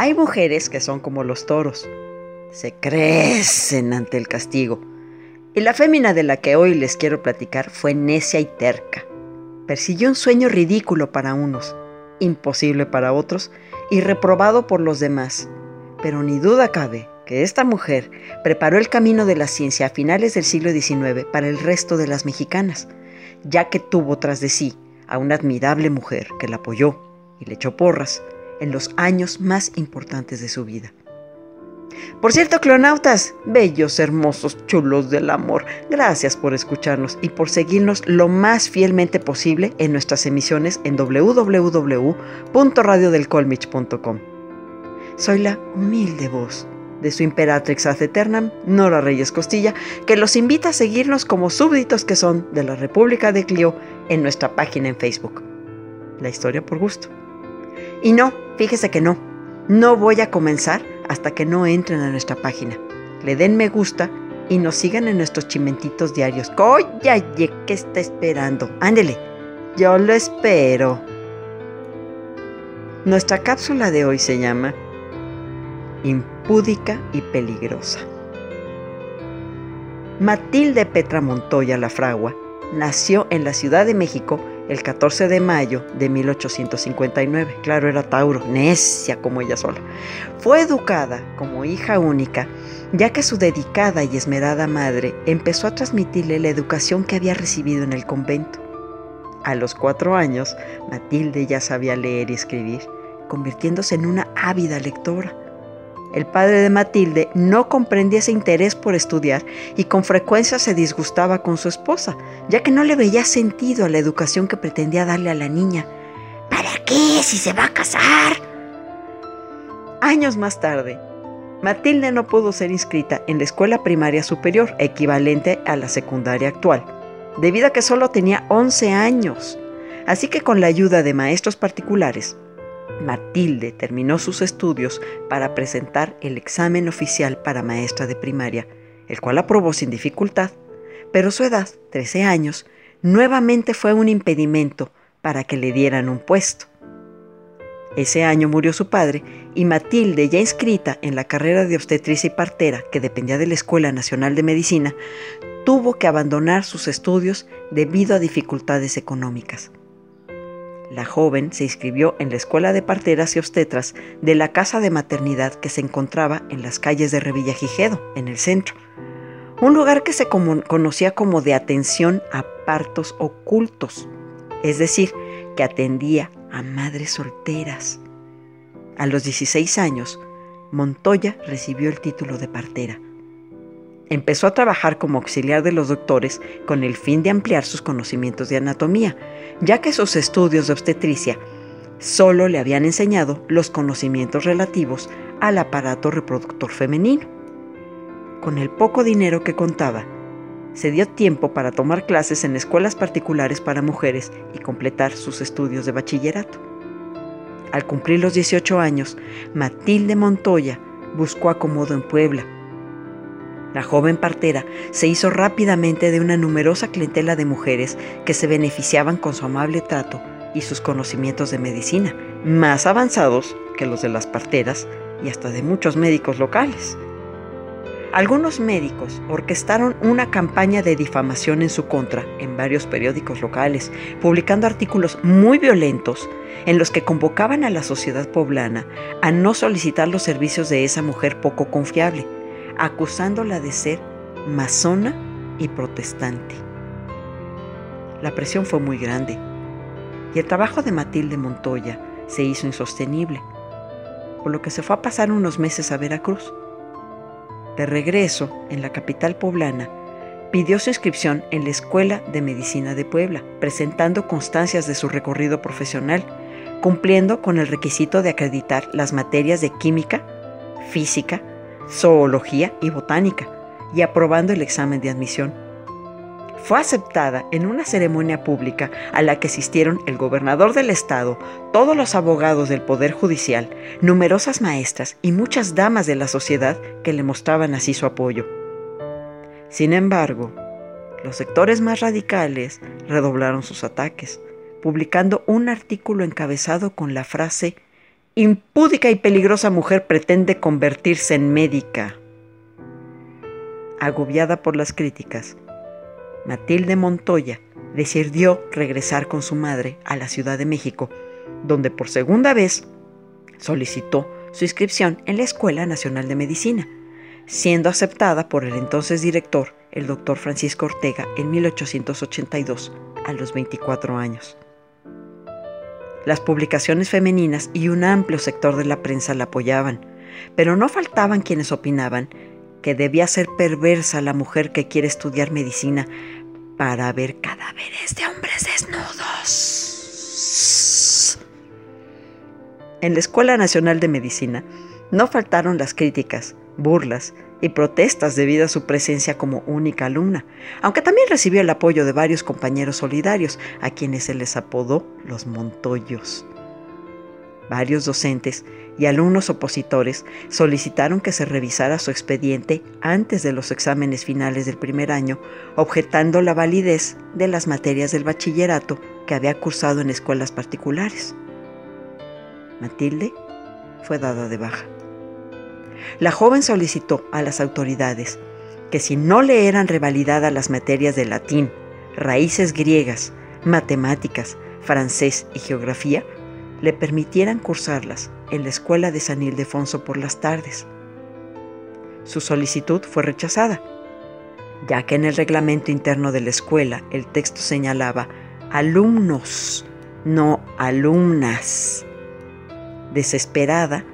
Hay mujeres que son como los toros, se crecen ante el castigo. Y la fémina de la que hoy les quiero platicar fue necia y terca. Persiguió un sueño ridículo para unos, imposible para otros y reprobado por los demás. Pero ni duda cabe que esta mujer preparó el camino de la ciencia a finales del siglo XIX para el resto de las mexicanas, ya que tuvo tras de sí a una admirable mujer que la apoyó y le echó porras, en los años más importantes de su vida. Por cierto, clonautas, bellos, hermosos, chulos del amor, gracias por escucharnos y por seguirnos lo más fielmente posible en nuestras emisiones en www.radiodelcolmich.com. Soy la humilde voz de su imperatrix ad eternam, Nora Reyes Costilla, que los invita a seguirnos como súbditos que son de la República de Clio en nuestra página en Facebook. La historia por gusto. Y no, fíjese que no. No voy a comenzar hasta que no entren a nuestra página. Le den me gusta y nos sigan en nuestros chimentitos diarios. ¡Oye, qué está esperando! Ándele, yo lo espero. Nuestra cápsula de hoy se llama Impúdica y peligrosa. Matilde Petra Montoya La Fragua nació en la Ciudad de México el 14 de mayo de 1859. Claro, era Tauro, necia como ella sola. Fue educada como hija única, ya que su dedicada y esmerada madre empezó a transmitirle la educación que había recibido en el convento. A los cuatro años, Matilde ya sabía leer y escribir, convirtiéndose en una ávida lectora. El padre de Matilde no comprendía ese interés por estudiar y con frecuencia se disgustaba con su esposa, ya que no le veía sentido a la educación que pretendía darle a la niña. ¿Para qué si se va a casar? Años más tarde, Matilde no pudo ser inscrita en la escuela primaria superior, equivalente a la secundaria actual, debido a que solo tenía 11 años. Así que con la ayuda de maestros particulares, Matilde terminó sus estudios para presentar el examen oficial para maestra de primaria, el cual aprobó sin dificultad, pero su edad, 13 años, nuevamente fue un impedimento para que le dieran un puesto. Ese año murió su padre y Matilde, ya inscrita en la carrera de obstetricia y partera que dependía de la Escuela Nacional de Medicina, tuvo que abandonar sus estudios debido a dificultades económicas. La joven se inscribió en la Escuela de Parteras y Obstetras de la Casa de Maternidad que se encontraba en las calles de Revillagigedo, en el centro. Un lugar que se conocía como de atención a partos ocultos, es decir, que atendía a madres solteras. A los 16 años, Montoya recibió el título de partera. Empezó a trabajar como auxiliar de los doctores con el fin de ampliar sus conocimientos de anatomía, ya que sus estudios de obstetricia solo le habían enseñado los conocimientos relativos al aparato reproductor femenino. Con el poco dinero que contaba, se dio tiempo para tomar clases en escuelas particulares para mujeres y completar sus estudios de bachillerato. Al cumplir los 18 años, Matilde Montoya buscó acomodo en Puebla la joven partera se hizo rápidamente de una numerosa clientela de mujeres que se beneficiaban con su amable trato y sus conocimientos de medicina, más avanzados que los de las parteras y hasta de muchos médicos locales. Algunos médicos orquestaron una campaña de difamación en su contra en varios periódicos locales, publicando artículos muy violentos en los que convocaban a la sociedad poblana a no solicitar los servicios de esa mujer poco confiable, acusándola de ser masona y protestante. La presión fue muy grande y el trabajo de Matilde Montoya se hizo insostenible, por lo que se fue a pasar unos meses a Veracruz de regreso, en la capital poblana, pidió su inscripción en la Escuela de Medicina de Puebla, presentando constancias de su recorrido profesional, cumpliendo con el requisito de acreditar las materias de química, física, zoología y botánica, y aprobando el examen de admisión fue aceptada en una ceremonia pública a la que asistieron el gobernador del estado, todos los abogados del Poder Judicial, numerosas maestras y muchas damas de la sociedad que le mostraban así su apoyo. Sin embargo, los sectores más radicales redoblaron sus ataques, publicando un artículo encabezado con la frase Impúdica y peligrosa mujer pretende convertirse en médica. Agobiada por las críticas, Matilde Montoya decidió regresar con su madre a la Ciudad de México, donde por segunda vez solicitó su inscripción en la Escuela Nacional de Medicina, siendo aceptada por el entonces director, el doctor Francisco Ortega, en 1882, a los 24 años. Las publicaciones femeninas y un amplio sector de la prensa la apoyaban, pero no faltaban quienes opinaban que debía ser perversa la mujer que quiere estudiar medicina para ver cadáveres de hombres desnudos. En la Escuela Nacional de Medicina no faltaron las críticas, burlas y protestas debido a su presencia como única alumna, aunque también recibió el apoyo de varios compañeros solidarios, a quienes se les apodó los Montoyos. Varios docentes y alumnos opositores solicitaron que se revisara su expediente antes de los exámenes finales del primer año, objetando la validez de las materias del bachillerato que había cursado en escuelas particulares. Matilde fue dada de baja. La joven solicitó a las autoridades que si no le eran revalidadas las materias de latín, raíces griegas, matemáticas, francés y geografía, le permitieran cursarlas en la escuela de San Ildefonso por las tardes. Su solicitud fue rechazada, ya que en el reglamento interno de la escuela el texto señalaba alumnos, no alumnas. Desesperada,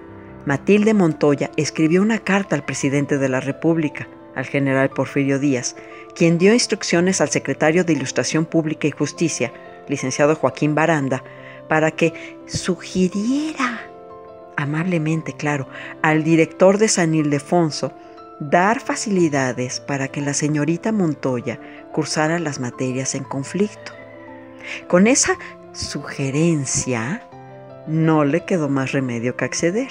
Matilde Montoya escribió una carta al presidente de la República, al general Porfirio Díaz, quien dio instrucciones al secretario de Ilustración Pública y Justicia, licenciado Joaquín Baranda, para que sugiriera amablemente, claro, al director de San Ildefonso dar facilidades para que la señorita Montoya cursara las materias en conflicto. Con esa sugerencia, no le quedó más remedio que acceder.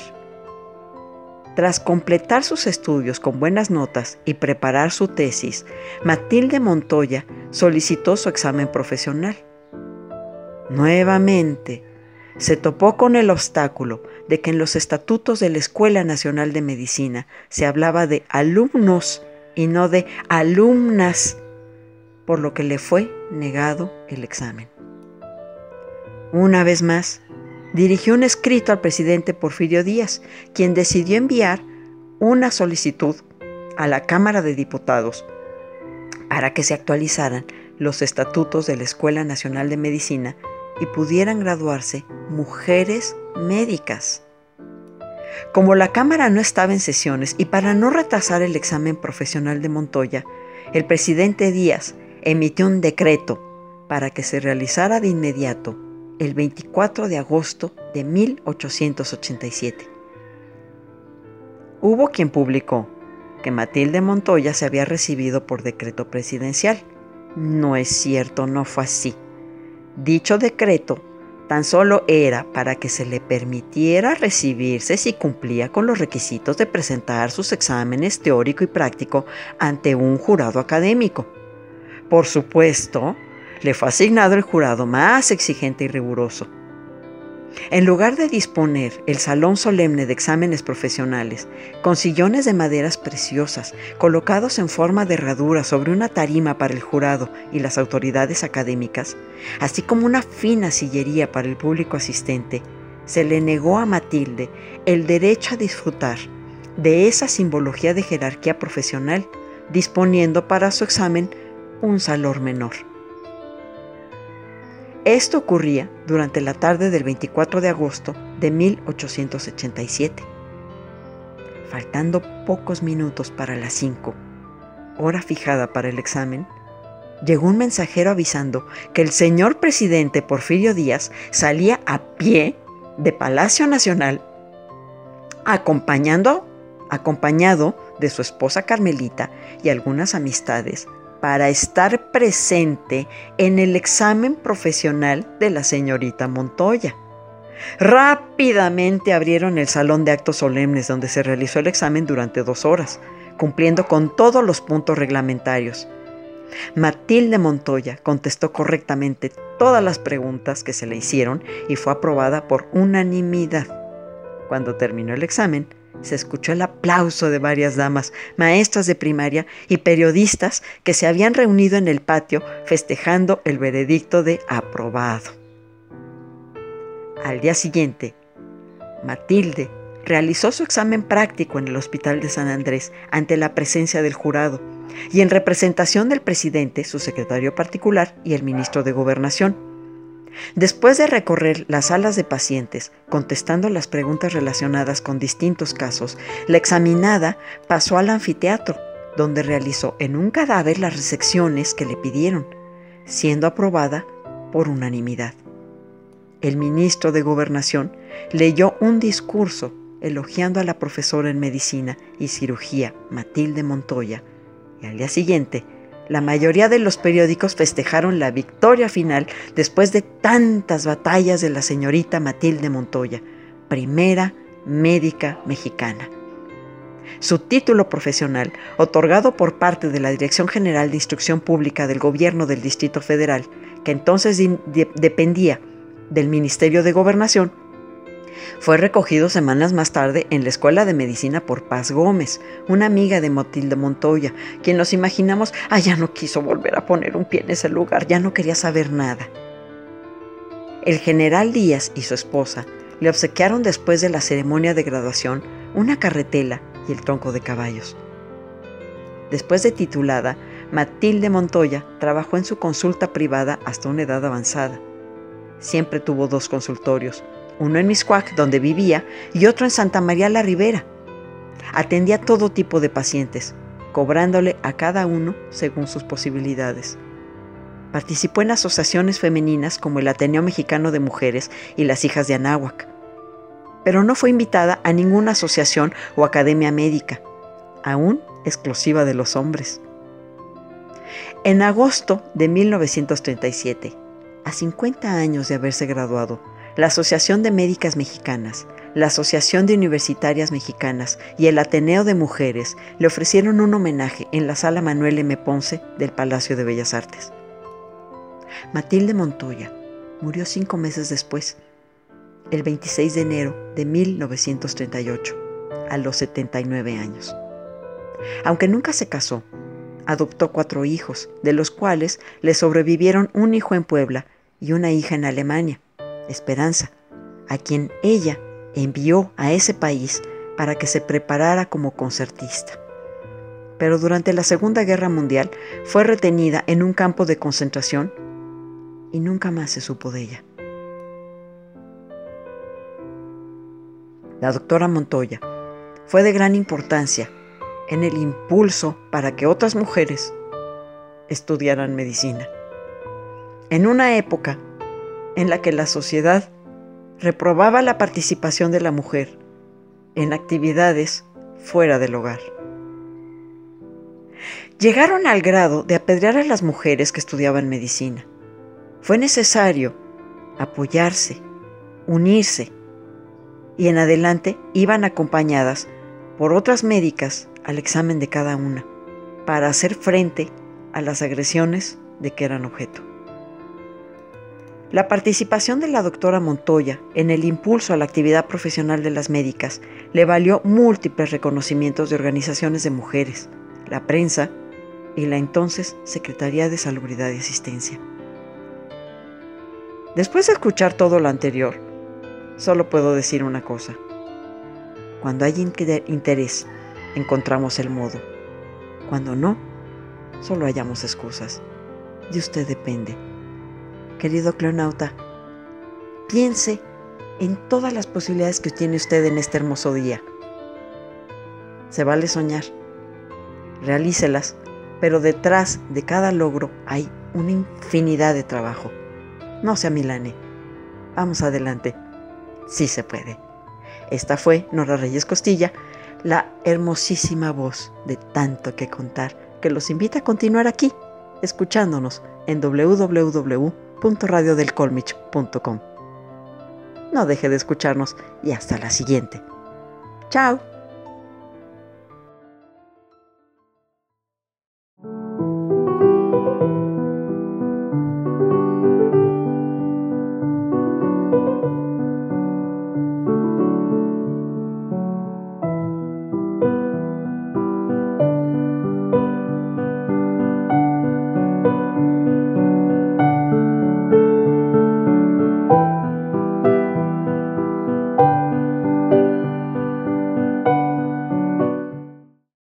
Tras completar sus estudios con buenas notas y preparar su tesis, Matilde Montoya solicitó su examen profesional. Nuevamente, se topó con el obstáculo de que en los estatutos de la Escuela Nacional de Medicina se hablaba de alumnos y no de alumnas, por lo que le fue negado el examen. Una vez más, dirigió un escrito al presidente Porfirio Díaz, quien decidió enviar una solicitud a la Cámara de Diputados para que se actualizaran los estatutos de la Escuela Nacional de Medicina y pudieran graduarse mujeres médicas. Como la Cámara no estaba en sesiones y para no retrasar el examen profesional de Montoya, el presidente Díaz emitió un decreto para que se realizara de inmediato el 24 de agosto de 1887. Hubo quien publicó que Matilde Montoya se había recibido por decreto presidencial. No es cierto, no fue así. Dicho decreto tan solo era para que se le permitiera recibirse si cumplía con los requisitos de presentar sus exámenes teórico y práctico ante un jurado académico. Por supuesto, le fue asignado el jurado más exigente y riguroso. En lugar de disponer el salón solemne de exámenes profesionales, con sillones de maderas preciosas, colocados en forma de herradura sobre una tarima para el jurado y las autoridades académicas, así como una fina sillería para el público asistente, se le negó a Matilde el derecho a disfrutar de esa simbología de jerarquía profesional, disponiendo para su examen un salón menor. Esto ocurría durante la tarde del 24 de agosto de 1887. Faltando pocos minutos para las 5, hora fijada para el examen, llegó un mensajero avisando que el señor presidente Porfirio Díaz salía a pie de Palacio Nacional acompañando, acompañado de su esposa Carmelita y algunas amistades para estar presente en el examen profesional de la señorita Montoya. Rápidamente abrieron el salón de actos solemnes donde se realizó el examen durante dos horas, cumpliendo con todos los puntos reglamentarios. Matilde Montoya contestó correctamente todas las preguntas que se le hicieron y fue aprobada por unanimidad. Cuando terminó el examen, se escuchó el aplauso de varias damas, maestras de primaria y periodistas que se habían reunido en el patio festejando el veredicto de aprobado. Al día siguiente, Matilde realizó su examen práctico en el Hospital de San Andrés ante la presencia del jurado y en representación del presidente, su secretario particular y el ministro de Gobernación. Después de recorrer las salas de pacientes, contestando las preguntas relacionadas con distintos casos, la examinada pasó al anfiteatro, donde realizó en un cadáver las resecciones que le pidieron, siendo aprobada por unanimidad. El ministro de Gobernación leyó un discurso elogiando a la profesora en medicina y cirugía Matilde Montoya, y al día siguiente la mayoría de los periódicos festejaron la victoria final después de tantas batallas de la señorita Matilde Montoya, primera médica mexicana. Su título profesional, otorgado por parte de la Dirección General de Instrucción Pública del Gobierno del Distrito Federal, que entonces dependía del Ministerio de Gobernación, fue recogido semanas más tarde en la Escuela de Medicina por Paz Gómez, una amiga de Matilde Montoya, quien nos imaginamos, ah, ya no quiso volver a poner un pie en ese lugar, ya no quería saber nada. El general Díaz y su esposa le obsequiaron después de la ceremonia de graduación una carretela y el tronco de caballos. Después de titulada, Matilde Montoya trabajó en su consulta privada hasta una edad avanzada. Siempre tuvo dos consultorios, uno en Miscuac, donde vivía, y otro en Santa María la Ribera. Atendía todo tipo de pacientes, cobrándole a cada uno según sus posibilidades. Participó en asociaciones femeninas como el Ateneo Mexicano de Mujeres y las Hijas de Anáhuac, pero no fue invitada a ninguna asociación o academia médica, aún exclusiva de los hombres. En agosto de 1937, a 50 años de haberse graduado, la Asociación de Médicas Mexicanas, la Asociación de Universitarias Mexicanas y el Ateneo de Mujeres le ofrecieron un homenaje en la Sala Manuel M. Ponce del Palacio de Bellas Artes. Matilde Montoya murió cinco meses después, el 26 de enero de 1938, a los 79 años. Aunque nunca se casó, adoptó cuatro hijos, de los cuales le sobrevivieron un hijo en Puebla y una hija en Alemania. Esperanza, a quien ella envió a ese país para que se preparara como concertista. Pero durante la Segunda Guerra Mundial fue retenida en un campo de concentración y nunca más se supo de ella. La doctora Montoya fue de gran importancia en el impulso para que otras mujeres estudiaran medicina. En una época en la que la sociedad reprobaba la participación de la mujer en actividades fuera del hogar. Llegaron al grado de apedrear a las mujeres que estudiaban medicina. Fue necesario apoyarse, unirse, y en adelante iban acompañadas por otras médicas al examen de cada una, para hacer frente a las agresiones de que eran objeto. La participación de la doctora Montoya en el impulso a la actividad profesional de las médicas le valió múltiples reconocimientos de organizaciones de mujeres, la prensa y la entonces Secretaría de Salubridad y Asistencia. Después de escuchar todo lo anterior, solo puedo decir una cosa. Cuando hay interés, encontramos el modo. Cuando no, solo hallamos excusas. De usted depende querido cleonauta, piense en todas las posibilidades que tiene usted en este hermoso día. Se vale soñar, realícelas, pero detrás de cada logro hay una infinidad de trabajo. No sea Milane. Vamos adelante. Sí se puede. Esta fue Nora Reyes Costilla, la hermosísima voz de tanto que contar, que los invita a continuar aquí, escuchándonos en www radiodelcolmich.com. No deje de escucharnos y hasta la siguiente. Chao.